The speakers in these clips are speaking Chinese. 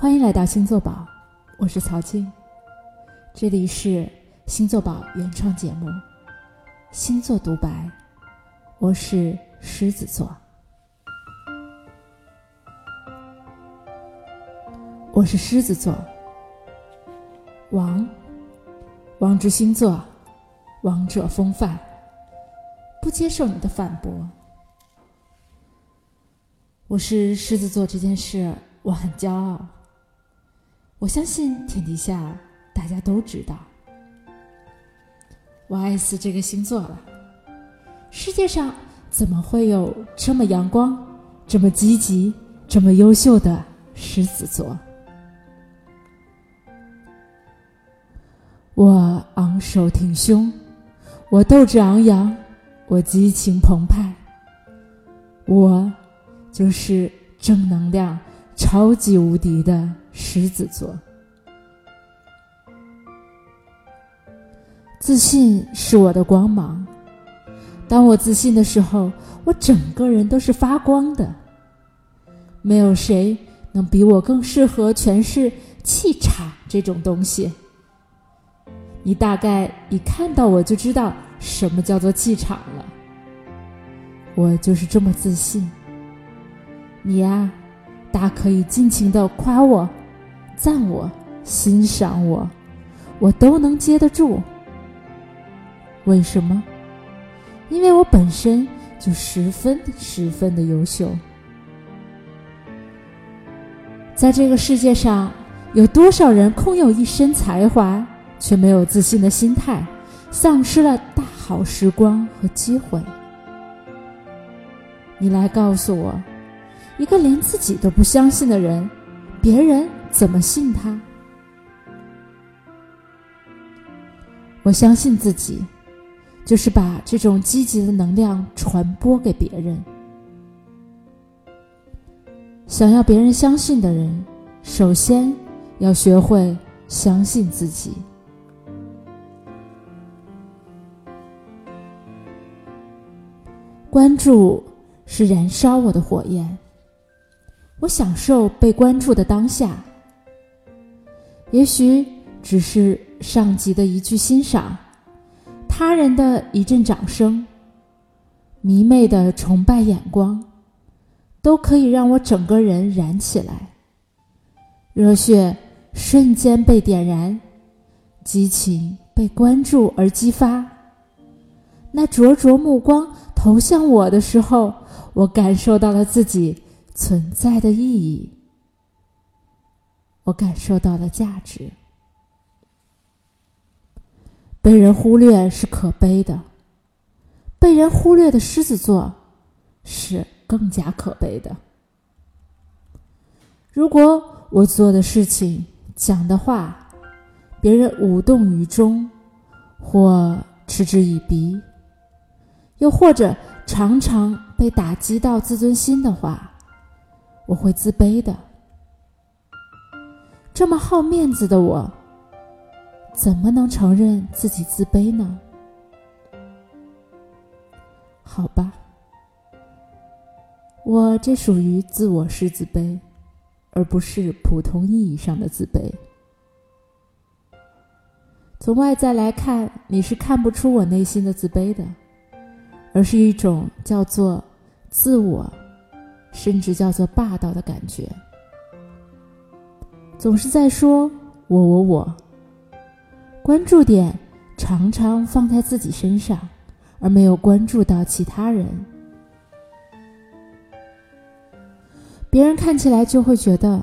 欢迎来到星座宝，我是曹静，这里是星座宝原创节目《星座独白》，我是狮子座，我是狮子座，王，王之星座，王者风范，不接受你的反驳。我是狮子座这件事，我很骄傲。我相信天底下大家都知道，我爱死这个星座了。世界上怎么会有这么阳光、这么积极、这么优秀的狮子座？我昂首挺胸，我斗志昂扬，我激情澎湃，我就是正能量。超级无敌的狮子座，自信是我的光芒。当我自信的时候，我整个人都是发光的。没有谁能比我更适合诠释气场这种东西。你大概一看到我就知道什么叫做气场了。我就是这么自信。你呀。大可以尽情的夸我、赞我、欣赏我，我都能接得住。为什么？因为我本身就十分十分的优秀。在这个世界上，有多少人空有一身才华，却没有自信的心态，丧失了大好时光和机会？你来告诉我。一个连自己都不相信的人，别人怎么信他？我相信自己，就是把这种积极的能量传播给别人。想要别人相信的人，首先要学会相信自己。关注是燃烧我的火焰。我享受被关注的当下，也许只是上级的一句欣赏，他人的一阵掌声，迷妹的崇拜眼光，都可以让我整个人燃起来，热血瞬间被点燃，激情被关注而激发。那灼灼目光投向我的时候，我感受到了自己。存在的意义，我感受到了价值。被人忽略是可悲的，被人忽略的狮子座是更加可悲的。如果我做的事情、讲的话，别人无动于衷，或嗤之以鼻，又或者常常被打击到自尊心的话，我会自卑的。这么好面子的我，怎么能承认自己自卑呢？好吧，我这属于自我是自卑，而不是普通意义上的自卑。从外在来看，你是看不出我内心的自卑的，而是一种叫做自我。甚至叫做霸道的感觉，总是在说我我我，关注点常常放在自己身上，而没有关注到其他人。别人看起来就会觉得，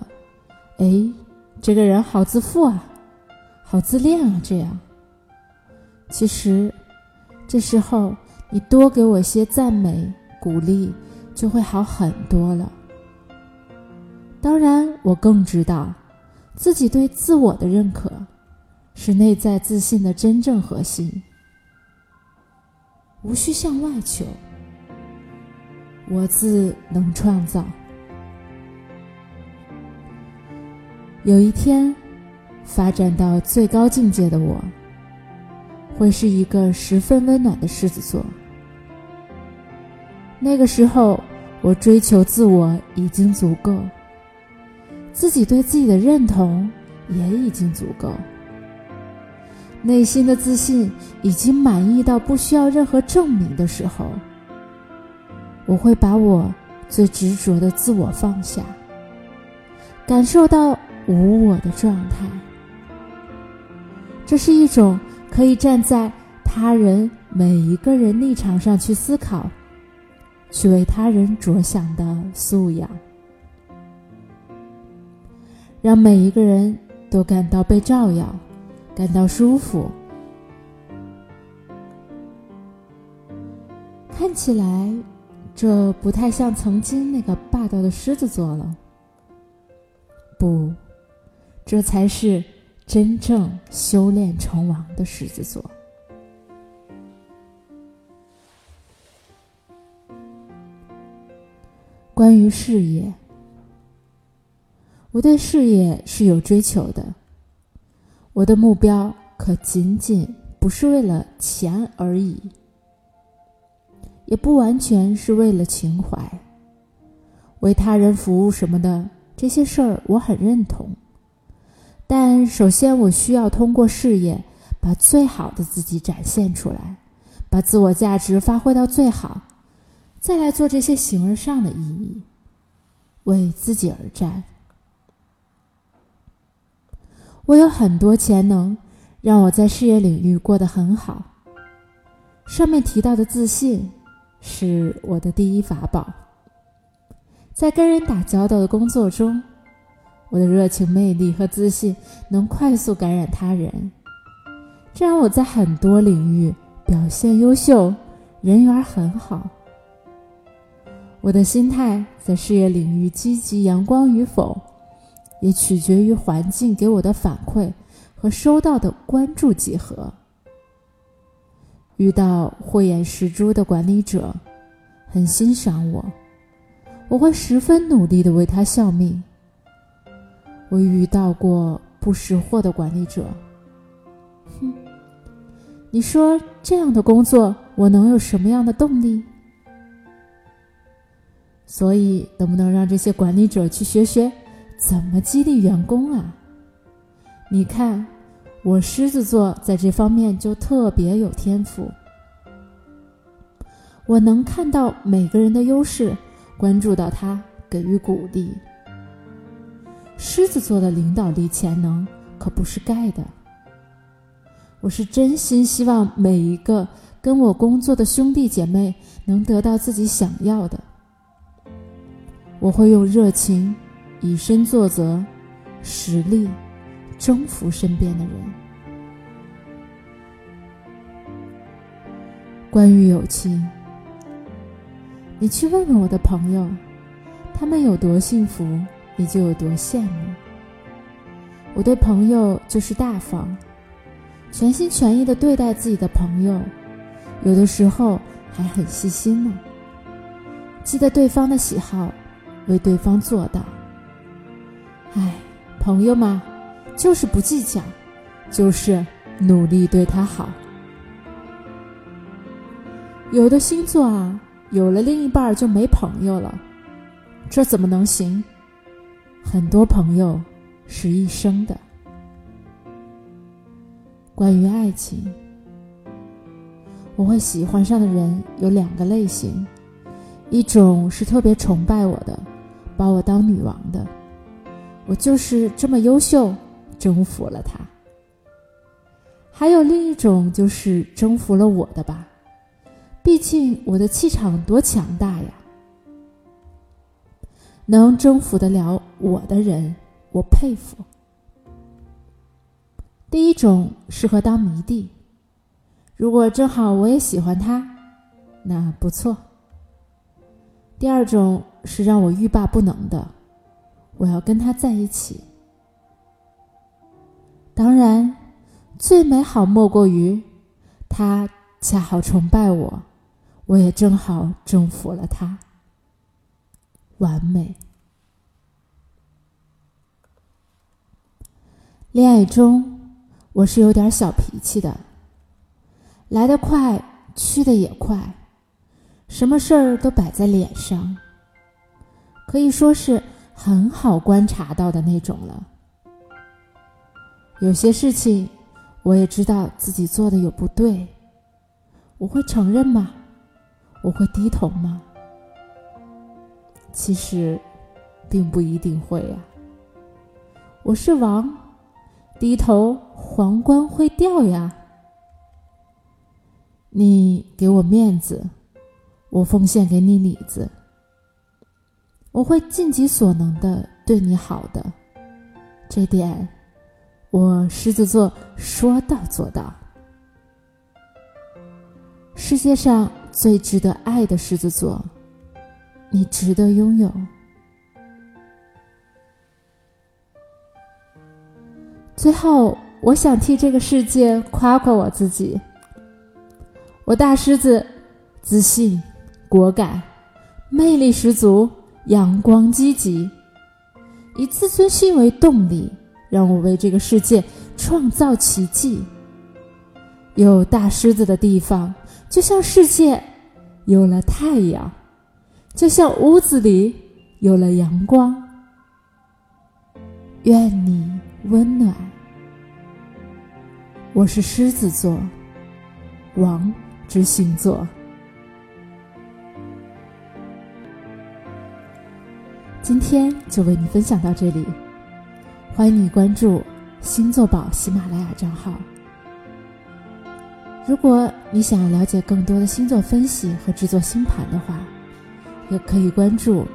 哎，这个人好自负啊，好自恋啊，这样。其实，这时候你多给我些赞美鼓励。就会好很多了。当然，我更知道，自己对自我的认可，是内在自信的真正核心。无需向外求，我自能创造。有一天，发展到最高境界的我，会是一个十分温暖的狮子座。那个时候，我追求自我已经足够，自己对自己的认同也已经足够，内心的自信已经满意到不需要任何证明的时候，我会把我最执着的自我放下，感受到无我的状态。这是一种可以站在他人每一个人立场上去思考，去为他人着想的素养，让每一个人都感到被照耀，感到舒服。看起来，这不太像曾经那个霸道的狮子座了。不，这才是。真正修炼成王的狮子座。关于事业，我对事业是有追求的。我的目标可仅仅不是为了钱而已，也不完全是为了情怀。为他人服务什么的这些事儿，我很认同。但首先，我需要通过事业把最好的自己展现出来，把自我价值发挥到最好，再来做这些形而上的意义，为自己而战。我有很多潜能，让我在事业领域过得很好。上面提到的自信，是我的第一法宝。在跟人打交道的工作中。我的热情、魅力和自信能快速感染他人，这让我在很多领域表现优秀，人缘很好。我的心态在事业领域积极阳光与否，也取决于环境给我的反馈和收到的关注几何。遇到慧眼识珠的管理者，很欣赏我，我会十分努力的为他效命。我遇到过不识货的管理者，哼！你说这样的工作，我能有什么样的动力？所以，能不能让这些管理者去学学怎么激励员工啊？你看，我狮子座在这方面就特别有天赋，我能看到每个人的优势，关注到他，给予鼓励。狮子座的领导力潜能可不是盖的。我是真心希望每一个跟我工作的兄弟姐妹能得到自己想要的。我会用热情、以身作则、实力征服身边的人。关于友情，你去问问我的朋友，他们有多幸福。你就有多羡慕。我对朋友就是大方，全心全意的对待自己的朋友，有的时候还很细心呢。记得对方的喜好，为对方做到。哎，朋友嘛，就是不计较，就是努力对他好。有的星座啊，有了另一半就没朋友了，这怎么能行？很多朋友是一生的。关于爱情，我会喜欢上的人有两个类型，一种是特别崇拜我的，把我当女王的，我就是这么优秀，征服了他；还有另一种就是征服了我的吧，毕竟我的气场多强大呀。能征服得了我的人，我佩服。第一种适合当迷弟，如果正好我也喜欢他，那不错。第二种是让我欲罢不能的，我要跟他在一起。当然，最美好莫过于他恰好崇拜我，我也正好征服了他。完美。恋爱中，我是有点小脾气的，来得快，去的也快，什么事儿都摆在脸上，可以说是很好观察到的那种了。有些事情，我也知道自己做的有不对，我会承认吗？我会低头吗？其实，并不一定会呀。我是王，低头皇冠会掉呀。你给我面子，我奉献给你里子。我会尽己所能的对你好的，这点。我狮子座说到做到。世界上最值得爱的狮子座，你值得拥有。最后，我想替这个世界夸夸我自己。我大狮子，自信、果敢、魅力十足、阳光积极，以自尊心为动力。让我为这个世界创造奇迹。有大狮子的地方，就像世界有了太阳，就像屋子里有了阳光。愿你温暖。我是狮子座，王之星座。今天就为你分享到这里。欢迎你关注星座宝喜马拉雅账号。如果你想要了解更多的星座分析和制作星盘的话，也可以关注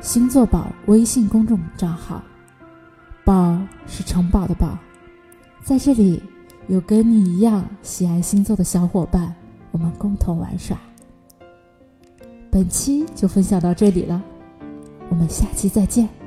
星座宝微信公众账号。宝是城堡的宝，在这里有跟你一样喜爱星座的小伙伴，我们共同玩耍。本期就分享到这里了，我们下期再见。